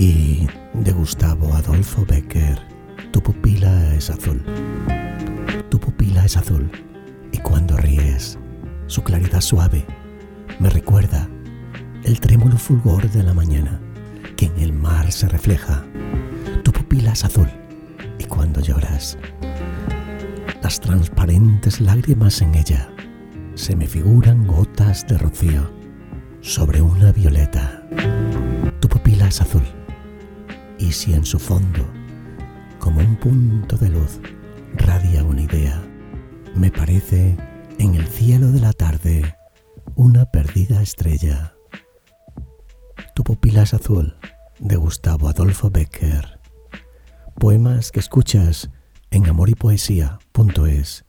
y de Gustavo Adolfo Becker, Tu pupila es azul. Tu pupila es azul y cuando ríes, su claridad suave me recuerda el trémulo fulgor de la mañana que en el mar se refleja. Tu pupila es azul y cuando lloras, las transparentes lágrimas en ella se me figuran gotas de rocío sobre una violeta. Y si en su fondo, como un punto de luz, radia una idea, me parece en el cielo de la tarde una perdida estrella. Tu pupila es azul, de Gustavo Adolfo Becker. Poemas que escuchas en amoripoesía.es